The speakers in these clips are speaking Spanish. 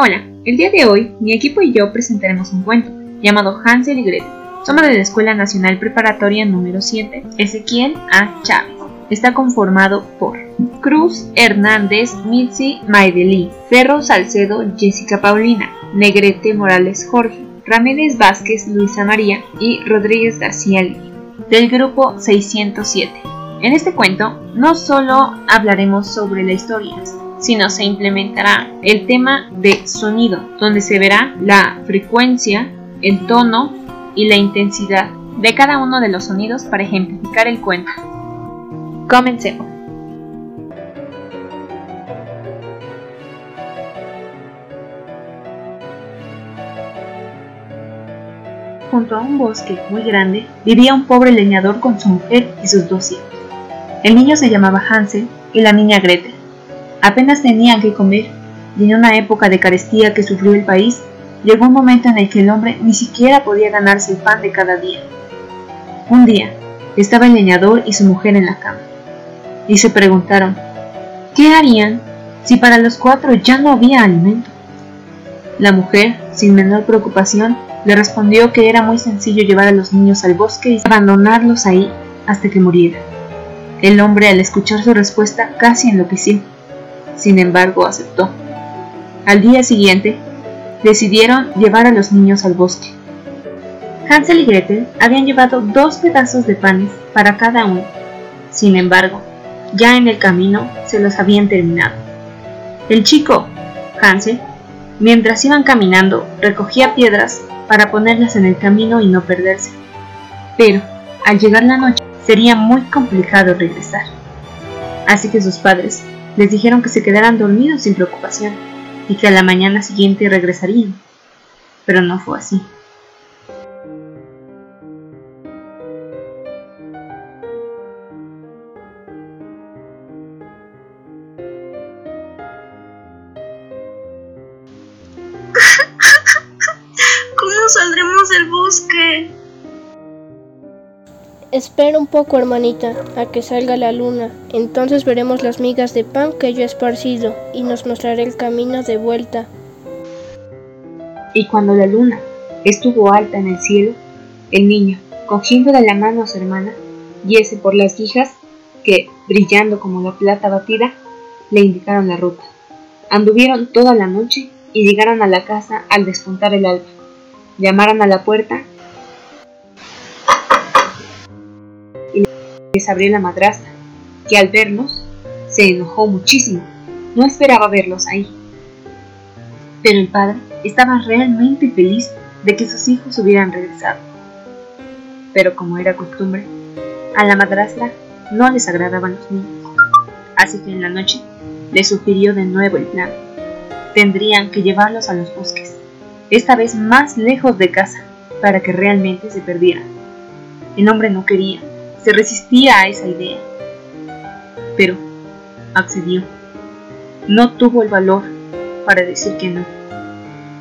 Hola, el día de hoy mi equipo y yo presentaremos un cuento llamado Hansel y Gretel. Somos de la Escuela Nacional Preparatoria número 7, Ezequiel A. Chávez. Está conformado por Cruz Hernández Mitzi Maideli, Ferro Salcedo Jessica Paulina, Negrete Morales Jorge, Ramírez Vázquez Luisa María y Rodríguez García Lee, del grupo 607. En este cuento no solo hablaremos sobre la historia, sino se implementará el tema de sonido, donde se verá la frecuencia, el tono y la intensidad de cada uno de los sonidos para ejemplificar el cuento. Comencemos. Junto a un bosque muy grande vivía un pobre leñador con su mujer y sus dos hijos. El niño se llamaba Hansel y la niña Gretel. Apenas tenían que comer, y en una época de carestía que sufrió el país, llegó un momento en el que el hombre ni siquiera podía ganarse el pan de cada día. Un día, estaba el leñador y su mujer en la cama, y se preguntaron, ¿qué harían si para los cuatro ya no había alimento? La mujer, sin menor preocupación, le respondió que era muy sencillo llevar a los niños al bosque y abandonarlos ahí hasta que murieran. El hombre, al escuchar su respuesta, casi enloqueció sin embargo, aceptó. Al día siguiente, decidieron llevar a los niños al bosque. Hansel y Gretel habían llevado dos pedazos de panes para cada uno. Sin embargo, ya en el camino se los habían terminado. El chico, Hansel, mientras iban caminando, recogía piedras para ponerlas en el camino y no perderse. Pero, al llegar la noche, sería muy complicado regresar. Así que sus padres les dijeron que se quedaran dormidos sin preocupación y que a la mañana siguiente regresarían. Pero no fue así. ¿Cómo saldremos del bosque? Espera un poco, hermanita, a que salga la luna. Entonces veremos las migas de pan que yo he esparcido y nos mostraré el camino de vuelta. Y cuando la luna estuvo alta en el cielo, el niño, cogiendo de la mano a su hermana, yese por las guijas que, brillando como la plata batida, le indicaron la ruta. Anduvieron toda la noche y llegaron a la casa al despuntar el alba. Llamaron a la puerta abrió la madrastra, que al verlos se enojó muchísimo. No esperaba verlos ahí. Pero el padre estaba realmente feliz de que sus hijos hubieran regresado. Pero como era costumbre, a la madrastra no les agradaban los niños. Así que en la noche le sugirió de nuevo el plan. Tendrían que llevarlos a los bosques, esta vez más lejos de casa, para que realmente se perdieran. El hombre no quería, se resistía a esa idea. Pero accedió. No tuvo el valor para decir que no.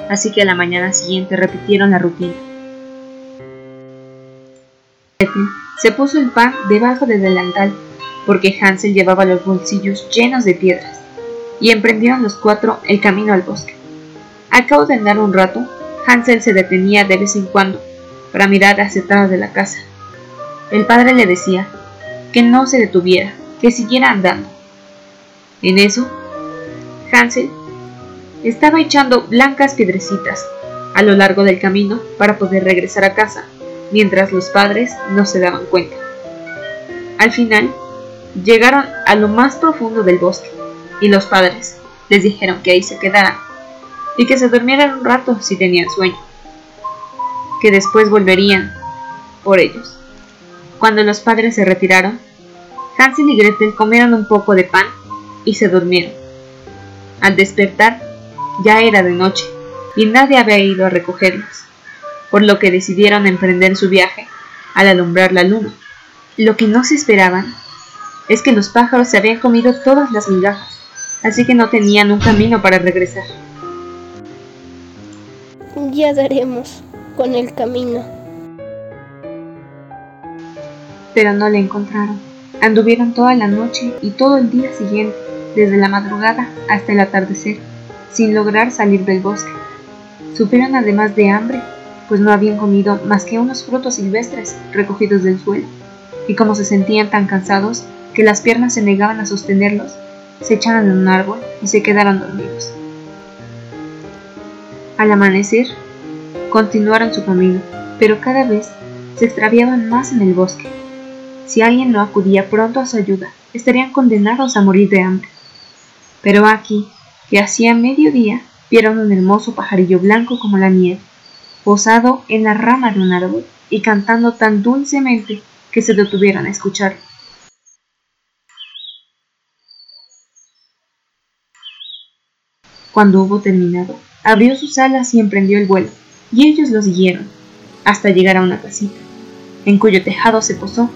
Así que a la mañana siguiente repitieron la rutina. Se puso el pan debajo del delantal porque Hansel llevaba los bolsillos llenos de piedras y emprendieron los cuatro el camino al bosque. Al cabo de andar un rato, Hansel se detenía de vez en cuando para mirar hacia atrás de la casa el padre le decía que no se detuviera, que siguiera andando. En eso, Hansel estaba echando blancas piedrecitas a lo largo del camino para poder regresar a casa, mientras los padres no se daban cuenta. Al final, llegaron a lo más profundo del bosque y los padres les dijeron que ahí se quedaran y que se durmieran un rato si tenían sueño, que después volverían por ellos. Cuando los padres se retiraron, Hansel y Gretel comieron un poco de pan y se durmieron. Al despertar, ya era de noche y nadie había ido a recogerlos, por lo que decidieron emprender su viaje al alumbrar la luna. Lo que no se esperaban es que los pájaros se habían comido todas las migajas, así que no tenían un camino para regresar. Ya daremos con el camino pero no le encontraron. Anduvieron toda la noche y todo el día siguiente, desde la madrugada hasta el atardecer, sin lograr salir del bosque. Supieron además de hambre, pues no habían comido más que unos frutos silvestres recogidos del suelo, y como se sentían tan cansados que las piernas se negaban a sostenerlos, se echaron en un árbol y se quedaron dormidos. Al amanecer, continuaron su camino, pero cada vez se extraviaban más en el bosque. Si alguien no acudía pronto a su ayuda, estarían condenados a morir de hambre. Pero aquí, que hacía mediodía, vieron un hermoso pajarillo blanco como la nieve, posado en la rama de un árbol y cantando tan dulcemente que se detuvieron a escucharlo. Cuando hubo terminado, abrió sus alas y emprendió el vuelo, y ellos lo siguieron, hasta llegar a una casita, en cuyo tejado se posó,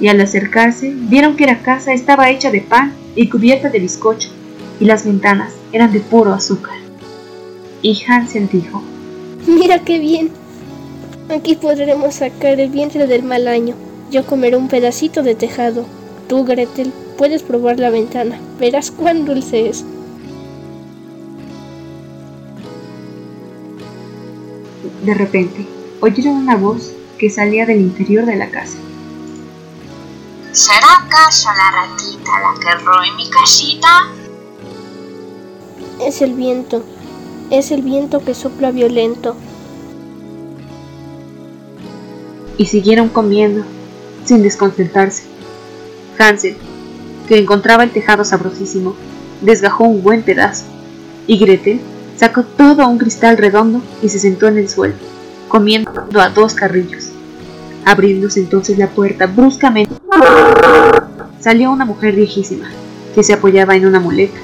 y al acercarse vieron que la casa estaba hecha de pan y cubierta de bizcocho, y las ventanas eran de puro azúcar. Y Hansel dijo, Mira qué bien. Aquí podremos sacar el vientre del mal año. Yo comeré un pedacito de tejado. Tú, Gretel, puedes probar la ventana. Verás cuán dulce es. De repente, oyeron una voz que salía del interior de la casa. ¿Será acaso la ratita la que roe mi casita? Es el viento. Es el viento que sopla violento. Y siguieron comiendo, sin desconcertarse. Hansel, que encontraba el tejado sabrosísimo, desgajó un buen pedazo, y Gretel sacó todo un cristal redondo y se sentó en el suelo, comiendo a dos carrillos. Abriéndose entonces la puerta bruscamente, salió una mujer viejísima, que se apoyaba en una muleta.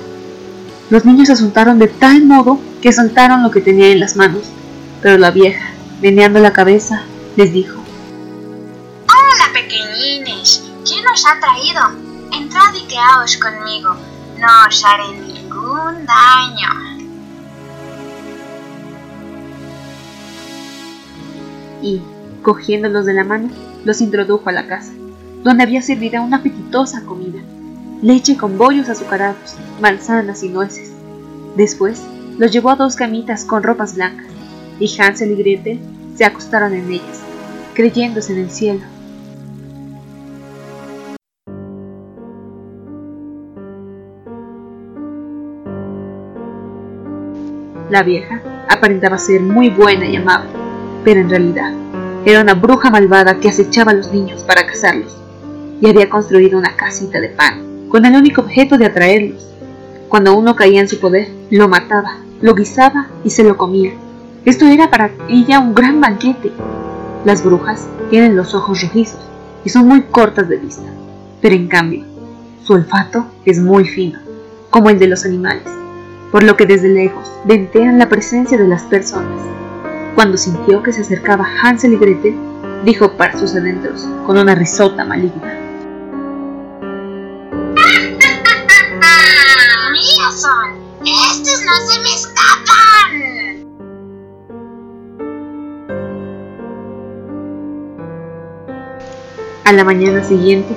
Los niños se asustaron de tal modo que soltaron lo que tenía en las manos, pero la vieja, meneando la cabeza, les dijo, Hola pequeñines, ¿quién os ha traído? Entrad y quedaos conmigo, no os haré ningún daño. y, cogiéndolos de la mano, los introdujo a la casa, donde había servida una apetitosa comida, leche con bollos azucarados, manzanas y nueces. Después, los llevó a dos camitas con ropas blancas, y Hansel y Gretel se acostaron en ellas, creyéndose en el cielo. La vieja aparentaba ser muy buena y amable, pero en realidad era una bruja malvada que acechaba a los niños para cazarlos, y había construido una casita de pan, con el único objeto de atraerlos. Cuando uno caía en su poder, lo mataba, lo guisaba y se lo comía. Esto era para ella un gran banquete. Las brujas tienen los ojos rojizos y son muy cortas de vista, pero en cambio, su olfato es muy fino, como el de los animales, por lo que desde lejos ventean la presencia de las personas. Cuando sintió que se acercaba Hansel y Gretel, dijo para sus adentros con una risota maligna. ¡Míos son! ¡Estos no se me escapan! A la mañana siguiente,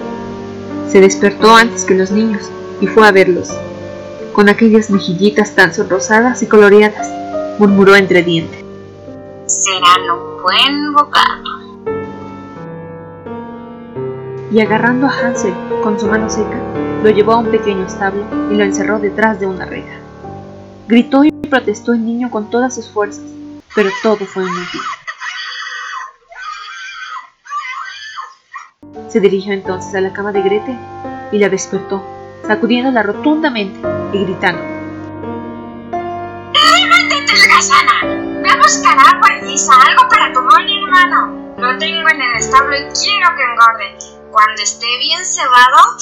se despertó antes que los niños y fue a verlos. Con aquellas mejillitas tan sonrosadas y coloreadas, murmuró entre dientes. Serán un buen bocado. y agarrando a Hansel con su mano seca, lo llevó a un pequeño establo y lo encerró detrás de una reja. Gritó y protestó el niño con todas sus fuerzas, pero todo fue inútil. Se dirigió entonces a la cama de Gretel y la despertó, sacudiéndola rotundamente y gritando. Holgazana! Ve a buscar agua y guisa algo para tu buen hermano. Lo tengo en el establo y quiero que engorde. Cuando esté bien cebado,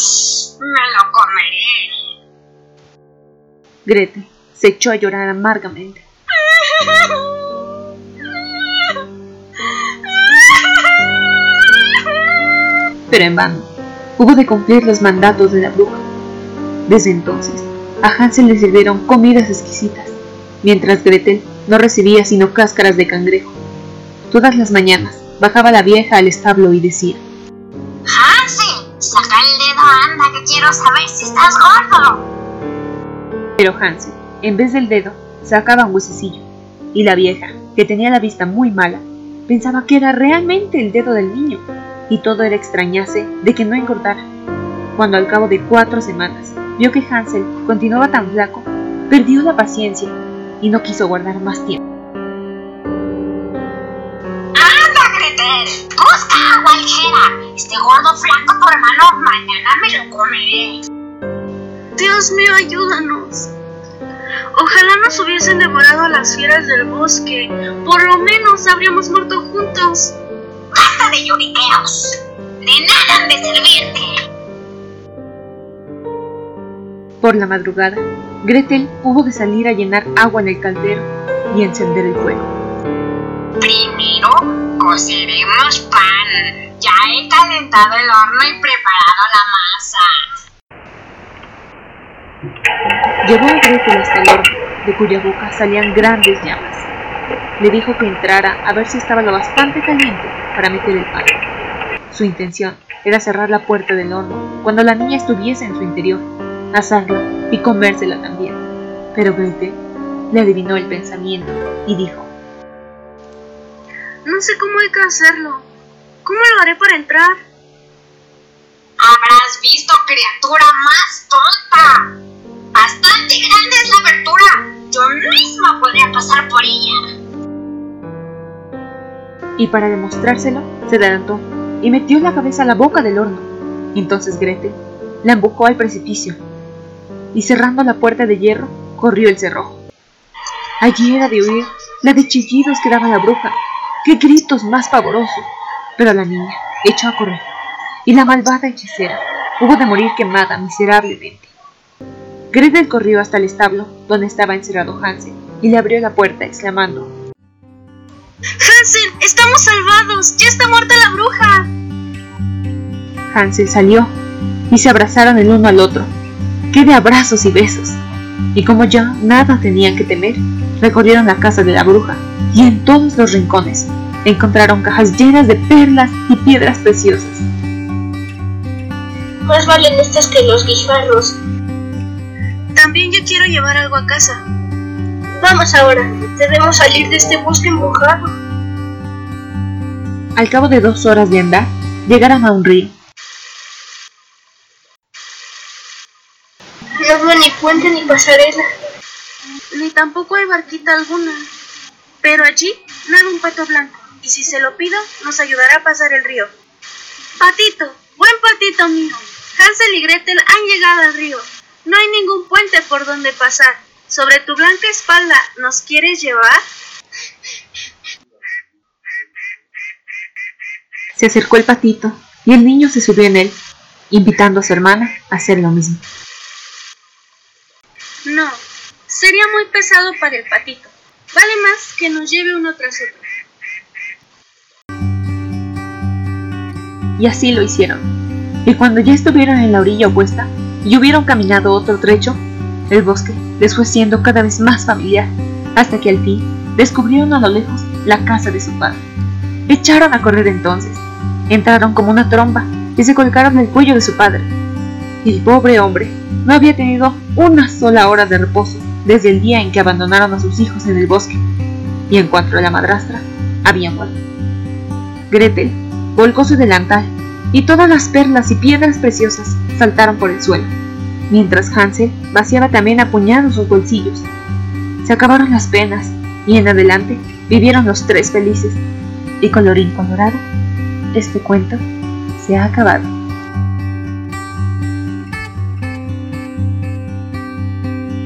me lo comeré. Gretel se echó a llorar amargamente. Pero en vano, hubo de cumplir los mandatos de la bruja. Desde entonces, a Hansel le sirvieron comidas exquisitas, mientras Gretel no recibía sino cáscaras de cangrejo. Todas las mañanas bajaba la vieja al establo y decía, Hansel, saca el dedo, anda, que quiero saber si estás gordo. pero Hansel, en vez del dedo, sacaba un huesecillo, y la vieja, que tenía la vista muy mala, pensaba que era realmente el dedo del niño, y todo era extrañarse de que no engordara. Cuando al cabo de cuatro semanas vio que Hansel continuaba tan flaco, perdió la paciencia y no quiso guardar más tiempo. ¡Anda, Gretel! ¡Busca agua ligera! Este gordo flaco tu hermano mañana me lo comeré. Dios mío, ayúdanos. Ojalá nos hubiesen devorado a las fieras del bosque. Por lo menos habríamos muerto juntos. ¡Basta de lloriqueos! ¡De nada han de servirte! Por la madrugada, Gretel hubo de salir a llenar agua en el caldero y encender el fuego. Primero coceremos pan. Ya he calentado el horno y preparado la masa. Llevó a Gretel hasta el horno, de cuya boca salían grandes llamas. Le dijo que entrara a ver si estaba lo bastante caliente para meter el pan. Su intención era cerrar la puerta del horno cuando la niña estuviese en su interior, asarla y comérsela también. Pero Gretel le adivinó el pensamiento y dijo, No sé cómo hay que hacerlo. ¿Cómo lo haré para entrar? Habrás visto criatura más tonta. Bastante grande es la abertura. Yo misma podría pasar por ella. y para demostrárselo se adelantó y metió la cabeza a la boca del horno. Entonces Gretel la empujó al precipicio y cerrando la puerta de hierro corrió el cerrojo. Allí era de oír la de chillidos que daba la bruja, qué gritos más pavorosos, pero la niña echó a correr y la malvada hechicera hubo de morir quemada miserablemente. Gretel corrió hasta el establo donde estaba encerrado Hansel y le abrió la puerta exclamando Hansel, estamos salvados. Ya está muerta la bruja. Hansel salió y se abrazaron el uno al otro. ¡Qué de abrazos y besos! Y como ya nada tenían que temer, recorrieron la casa de la bruja y en todos los rincones encontraron cajas llenas de perlas y piedras preciosas. Más valen estas que los guijarros. También yo quiero llevar algo a casa. Vamos ahora. Debemos salir de este bosque embrujado. Al cabo de dos horas de andar, llegaron a un río. No veo ni puente ni pasarela. Ni tampoco hay barquita alguna. Pero allí nada un pato blanco. Y si se lo pido, nos ayudará a pasar el río. Patito, buen patito mío. Hansel y Gretel han llegado al río. No hay ningún puente por donde pasar. Sobre tu blanca espalda, ¿nos quieres llevar? Se acercó el patito y el niño se subió en él, invitando a su hermana a hacer lo mismo. No, sería muy pesado para el patito. Vale más que nos lleve uno tras otro. Y así lo hicieron. Y cuando ya estuvieron en la orilla opuesta y hubieron caminado otro trecho, el bosque les fue siendo cada vez más familiar, hasta que al fin descubrieron a lo lejos la casa de su padre. Echaron a correr entonces, entraron como una tromba y se colgaron del cuello de su padre. El pobre hombre no había tenido una sola hora de reposo desde el día en que abandonaron a sus hijos en el bosque, y en cuanto a la madrastra, había muerto. Gretel volcó su delantal y todas las perlas y piedras preciosas saltaron por el suelo, mientras Hansel vaciaba también a puñados sus bolsillos. Se acabaron las penas y en adelante vivieron los tres felices. Y colorín colorado, este cuento se ha acabado.